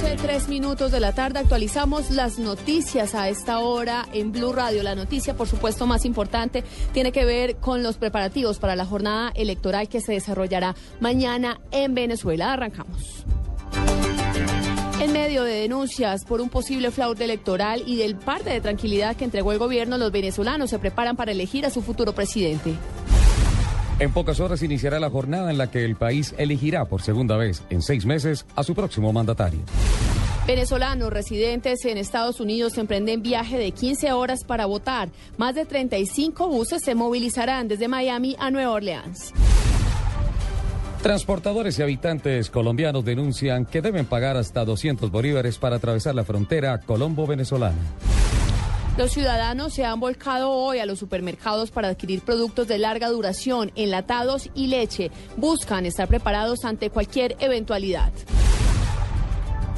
Doce, tres minutos de la tarde actualizamos las noticias a esta hora en Blue Radio. La noticia, por supuesto, más importante tiene que ver con los preparativos para la jornada electoral que se desarrollará mañana en Venezuela. Arrancamos. En medio de denuncias por un posible fraude electoral y del parte de tranquilidad que entregó el gobierno, los venezolanos se preparan para elegir a su futuro presidente. En pocas horas iniciará la jornada en la que el país elegirá por segunda vez en seis meses a su próximo mandatario. Venezolanos residentes en Estados Unidos emprenden viaje de 15 horas para votar. Más de 35 buses se movilizarán desde Miami a Nueva Orleans. Transportadores y habitantes colombianos denuncian que deben pagar hasta 200 bolívares para atravesar la frontera colombo-venezolana. Los ciudadanos se han volcado hoy a los supermercados para adquirir productos de larga duración, enlatados y leche. Buscan estar preparados ante cualquier eventualidad.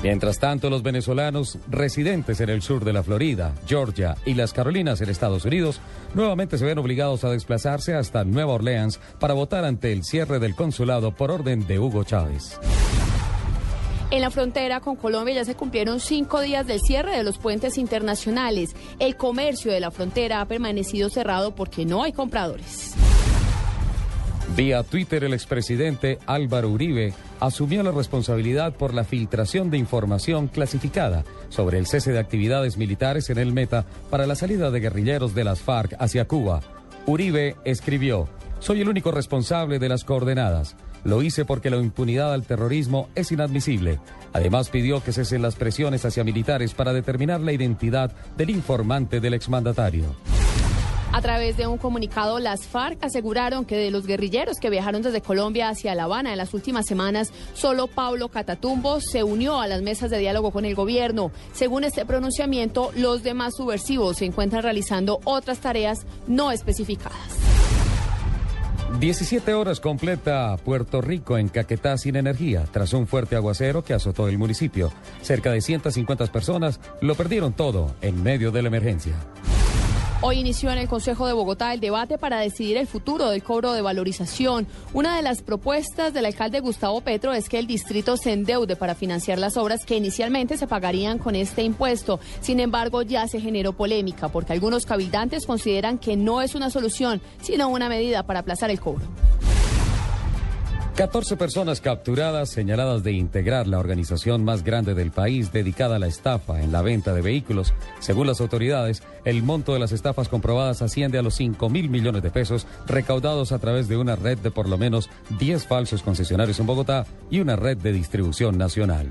Mientras tanto, los venezolanos residentes en el sur de la Florida, Georgia y las Carolinas en Estados Unidos nuevamente se ven obligados a desplazarse hasta Nueva Orleans para votar ante el cierre del consulado por orden de Hugo Chávez. En la frontera con Colombia ya se cumplieron cinco días del cierre de los puentes internacionales. El comercio de la frontera ha permanecido cerrado porque no hay compradores. Vía Twitter, el expresidente Álvaro Uribe asumió la responsabilidad por la filtración de información clasificada sobre el cese de actividades militares en el Meta para la salida de guerrilleros de las FARC hacia Cuba. Uribe escribió, soy el único responsable de las coordenadas. Lo hice porque la impunidad al terrorismo es inadmisible. Además pidió que cesen las presiones hacia militares para determinar la identidad del informante del exmandatario. A través de un comunicado, las FARC aseguraron que de los guerrilleros que viajaron desde Colombia hacia La Habana en las últimas semanas, solo Pablo Catatumbo se unió a las mesas de diálogo con el gobierno. Según este pronunciamiento, los demás subversivos se encuentran realizando otras tareas no especificadas. 17 horas completa Puerto Rico en Caquetá sin energía tras un fuerte aguacero que azotó el municipio. Cerca de 150 personas lo perdieron todo en medio de la emergencia. Hoy inició en el Consejo de Bogotá el debate para decidir el futuro del cobro de valorización. Una de las propuestas del alcalde Gustavo Petro es que el distrito se endeude para financiar las obras que inicialmente se pagarían con este impuesto. Sin embargo, ya se generó polémica porque algunos cabildantes consideran que no es una solución, sino una medida para aplazar el cobro. 14 personas capturadas señaladas de integrar la organización más grande del país dedicada a la estafa en la venta de vehículos. Según las autoridades, el monto de las estafas comprobadas asciende a los 5 mil millones de pesos recaudados a través de una red de por lo menos 10 falsos concesionarios en Bogotá y una red de distribución nacional.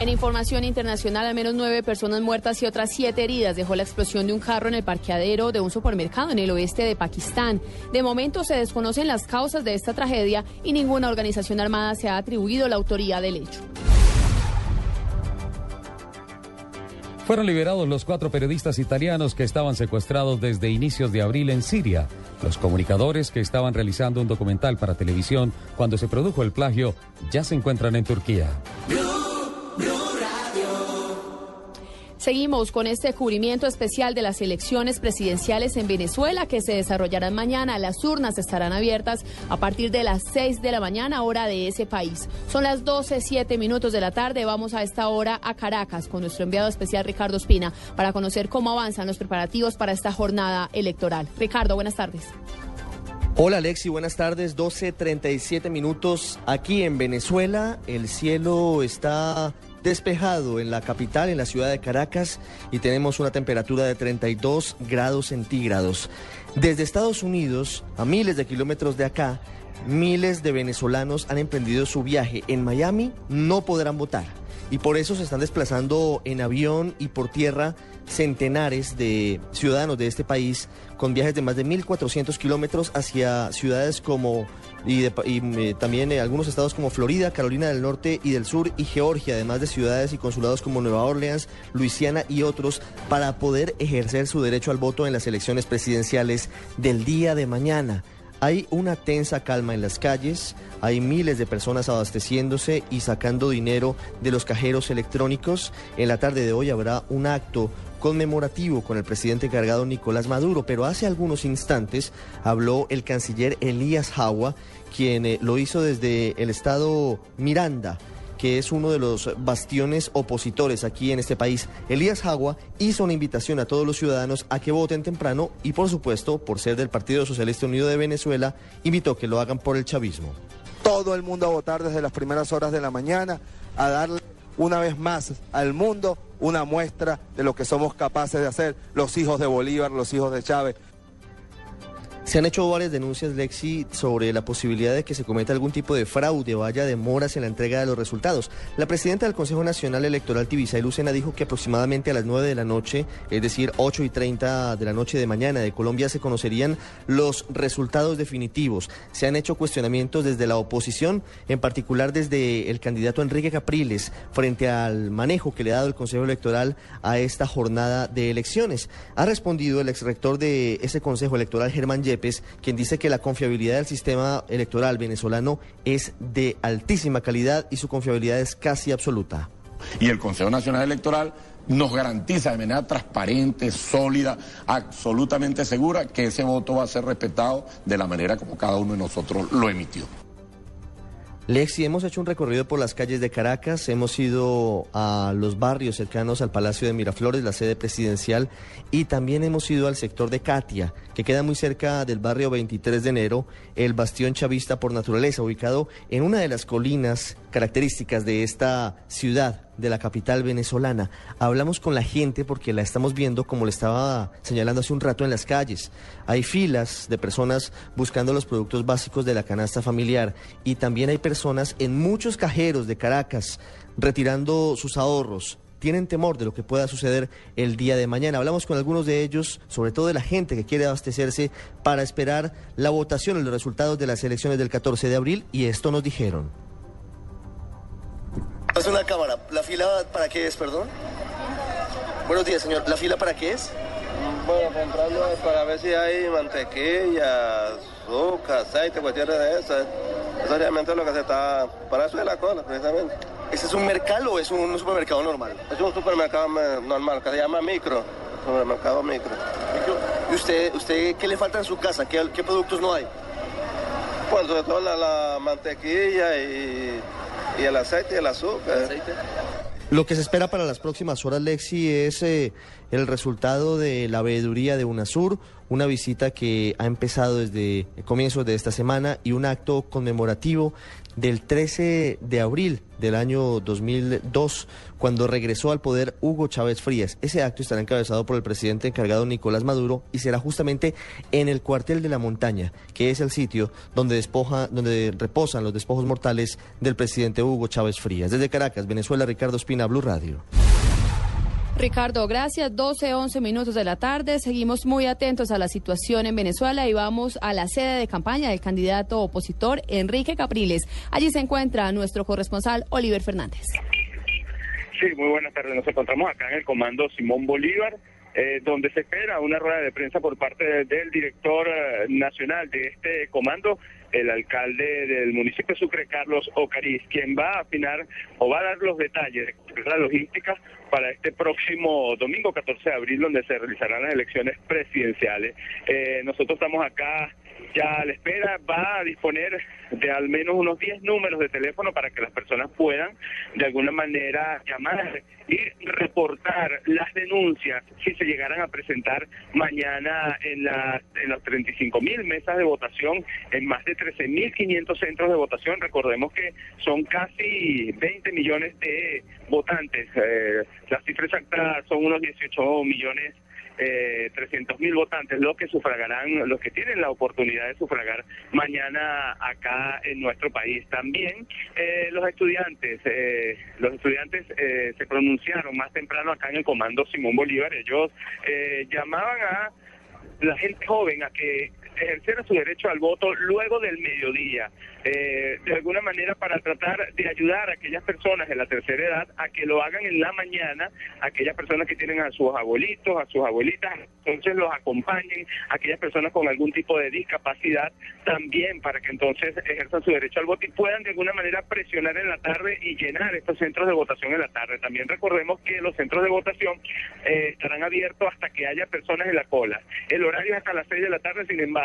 En información internacional, al menos nueve personas muertas y otras siete heridas dejó la explosión de un carro en el parqueadero de un supermercado en el oeste de Pakistán. De momento se desconocen las causas de esta tragedia y ninguna organización armada se ha atribuido la autoría del hecho. Fueron liberados los cuatro periodistas italianos que estaban secuestrados desde inicios de abril en Siria. Los comunicadores que estaban realizando un documental para televisión cuando se produjo el plagio ya se encuentran en Turquía. Seguimos con este cubrimiento especial de las elecciones presidenciales en Venezuela que se desarrollarán mañana. Las urnas estarán abiertas a partir de las 6 de la mañana, hora de ese país. Son las 12, 7 minutos de la tarde. Vamos a esta hora a Caracas con nuestro enviado especial Ricardo Espina para conocer cómo avanzan los preparativos para esta jornada electoral. Ricardo, buenas tardes. Hola Alexi, buenas tardes. 12.37 minutos aquí en Venezuela. El cielo está despejado en la capital, en la ciudad de Caracas, y tenemos una temperatura de 32 grados centígrados. Desde Estados Unidos, a miles de kilómetros de acá, miles de venezolanos han emprendido su viaje. En Miami no podrán votar. Y por eso se están desplazando en avión y por tierra centenares de ciudadanos de este país con viajes de más de 1.400 kilómetros hacia ciudades como y, y, eh, también eh, algunos estados como Florida, Carolina del Norte y del Sur y Georgia, además de ciudades y consulados como Nueva Orleans, Luisiana y otros, para poder ejercer su derecho al voto en las elecciones presidenciales del día de mañana. Hay una tensa calma en las calles, hay miles de personas abasteciéndose y sacando dinero de los cajeros electrónicos. En la tarde de hoy habrá un acto conmemorativo con el presidente encargado Nicolás Maduro, pero hace algunos instantes habló el canciller Elías Jawa, quien eh, lo hizo desde el estado Miranda que es uno de los bastiones opositores aquí en este país. Elías Jagua hizo una invitación a todos los ciudadanos a que voten temprano y por supuesto, por ser del Partido Socialista Unido de Venezuela, invitó que lo hagan por el chavismo. todo el mundo a votar desde las primeras horas de la mañana, a darle una vez más al mundo una muestra de lo que somos capaces de hacer los hijos de Bolívar, los hijos de Chávez. Se han hecho varias denuncias, Lexi, sobre la posibilidad de que se cometa algún tipo de fraude o haya demoras en la entrega de los resultados. La presidenta del Consejo Nacional Electoral, Tibisay Lucena, dijo que aproximadamente a las 9 de la noche, es decir, 8 y 30 de la noche de mañana de Colombia, se conocerían los resultados definitivos. Se han hecho cuestionamientos desde la oposición, en particular desde el candidato Enrique Capriles, frente al manejo que le ha dado el Consejo Electoral a esta jornada de elecciones. Ha respondido el exrector de ese Consejo Electoral, Germán Quien dice que la confiabilidad del sistema electoral venezolano es de altísima calidad y su confiabilidad es casi absoluta. y el Consejo Nacional Electoral nos garantiza de manera transparente, sólida, absolutamente segura que ese voto va a ser respetado de la manera como cada uno de nosotros lo emitió. Lexi, hemos hecho un recorrido por las calles de Caracas, hemos ido a los barrios cercanos al Palacio de Miraflores, la sede presidencial, y también hemos ido al sector de Katia, que queda muy cerca del barrio 23 de enero, el bastión chavista por naturaleza, ubicado en una de las colinas características de esta ciudad, de la capital venezolana. Hablamos con la gente porque la estamos viendo, como le estaba señalando hace un rato, en las calles. Hay filas de personas buscando los productos básicos de la canasta familiar y también hay personas en muchos cajeros de Caracas retirando sus ahorros. Tienen temor de lo que pueda suceder el día de mañana. Hablamos con algunos de ellos, sobre todo de la gente que quiere abastecerse para esperar la votación los resultados de las elecciones del 14 de abril y esto nos dijeron. Es una cámara. ¿La fila para qué es, perdón? Buenos días, señor. ¿La fila para qué es? Bueno, comprando para ver si hay mantequilla, azúcar, aceite, cuestiones de esas. Eso realmente es lo que se está... Para eso es la cola, precisamente. ¿Ese es un mercado o es un supermercado normal? Es un supermercado me- normal que se llama micro. Supermercado micro. ¿Y usted, usted qué le falta en su casa? ¿Qué, qué productos no hay? Bueno, sobre todo la, la mantequilla y, y el aceite y el azúcar. Lo que se espera para las próximas horas, Lexi, es eh, el resultado de la veeduría de UNASUR, una visita que ha empezado desde comienzos de esta semana y un acto conmemorativo del 13 de abril del año 2002, cuando regresó al poder Hugo Chávez Frías. Ese acto estará encabezado por el presidente encargado Nicolás Maduro y será justamente en el cuartel de la montaña, que es el sitio donde, despoja, donde reposan los despojos mortales del presidente Hugo Chávez Frías. Desde Caracas, Venezuela, Ricardo Espina, Blue Radio. Ricardo, gracias. 12, 11 minutos de la tarde. Seguimos muy atentos a la situación en Venezuela y vamos a la sede de campaña del candidato opositor Enrique Capriles. Allí se encuentra nuestro corresponsal Oliver Fernández. Sí, muy buenas tardes. Nos encontramos acá en el comando Simón Bolívar, eh, donde se espera una rueda de prensa por parte de- del director eh, nacional de este comando, el alcalde del municipio de Sucre, Carlos Ocariz, quien va a afinar o va a dar los detalles de la logística para este próximo domingo 14 de abril, donde se realizarán las elecciones presidenciales. Eh, nosotros estamos acá ya la espera, va a disponer de al menos unos 10 números de teléfono para que las personas puedan de alguna manera llamar y reportar las denuncias si se llegaran a presentar mañana en, la, en las 35 mil mesas de votación, en más de 13 mil 500 centros de votación. Recordemos que son casi 20 millones de votantes. Eh, la cifra exacta son unos 18 millones eh, 300 mil votantes, los que sufragarán, los que tienen la oportunidad de sufragar mañana acá en nuestro país. También eh, los estudiantes, eh, los estudiantes eh, se pronunciaron más temprano acá en el comando Simón Bolívar. Ellos eh, llamaban a la gente joven a que ejerciera su derecho al voto luego del mediodía, eh, de alguna manera para tratar de ayudar a aquellas personas de la tercera edad a que lo hagan en la mañana, aquellas personas que tienen a sus abuelitos, a sus abuelitas, entonces los acompañen, aquellas personas con algún tipo de discapacidad también para que entonces ejerzan su derecho al voto y puedan de alguna manera presionar en la tarde y llenar estos centros de votación en la tarde. También recordemos que los centros de votación eh, estarán abiertos hasta que haya personas en la cola. El horario es hasta las 6 de la tarde, sin embargo,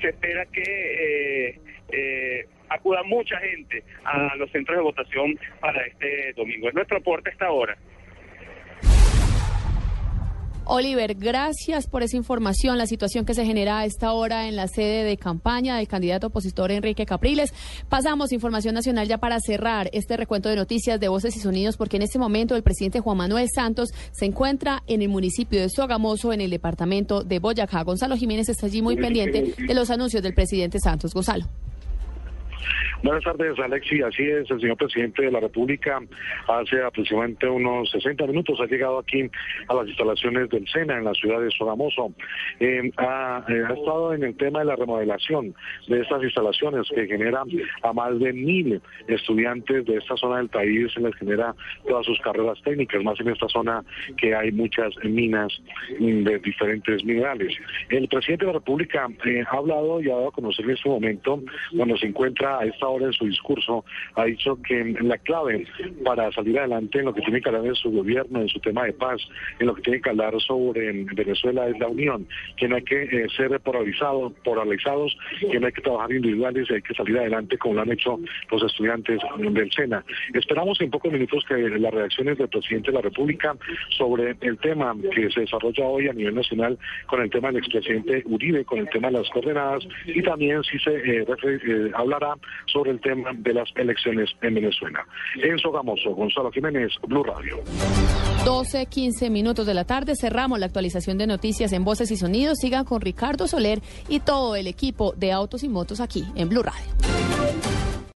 se espera que eh, eh, acuda mucha gente a los centros de votación para este domingo. Es nuestro aporte hasta ahora. Oliver, gracias por esa información, la situación que se genera a esta hora en la sede de campaña del candidato opositor Enrique Capriles. Pasamos información nacional ya para cerrar este recuento de noticias de voces y sonidos, porque en este momento el presidente Juan Manuel Santos se encuentra en el municipio de Sogamoso, en el departamento de Boyacá. Gonzalo Jiménez está allí muy pendiente de los anuncios del presidente Santos. Gonzalo. Buenas tardes, Alexi. Así es, el señor presidente de la República hace aproximadamente unos 60 minutos ha llegado aquí a las instalaciones del SENA en la ciudad de Sogamoso. Eh, ha, eh, ha, estado en el tema de la remodelación de estas instalaciones que generan a más de mil estudiantes de esta zona del país, se les genera todas sus carreras técnicas, más en esta zona que hay muchas minas de diferentes minerales. El presidente de la República eh, ha hablado y ha dado a conocer en este momento, cuando se encuentra a esta hora en su discurso, ha dicho que la clave para salir adelante en lo que tiene que hablar de su gobierno, en su tema de paz, en lo que tiene que hablar sobre Venezuela es la unión, que no hay que eh, ser polarizado, polarizados, que no hay que trabajar individuales hay que salir adelante como lo han hecho los estudiantes del SENA. Esperamos en pocos minutos que las reacciones del presidente de la República sobre el tema que se desarrolla hoy a nivel nacional con el tema del expresidente Uribe, con el tema de las coordenadas y también si se eh, eh, hablará sobre el tema de las elecciones en Venezuela. En Sogamoso, Gonzalo Jiménez, Blue Radio. 12, 15 minutos de la tarde, cerramos la actualización de noticias en Voces y Sonidos. Sigan con Ricardo Soler y todo el equipo de Autos y Motos aquí en Blue Radio.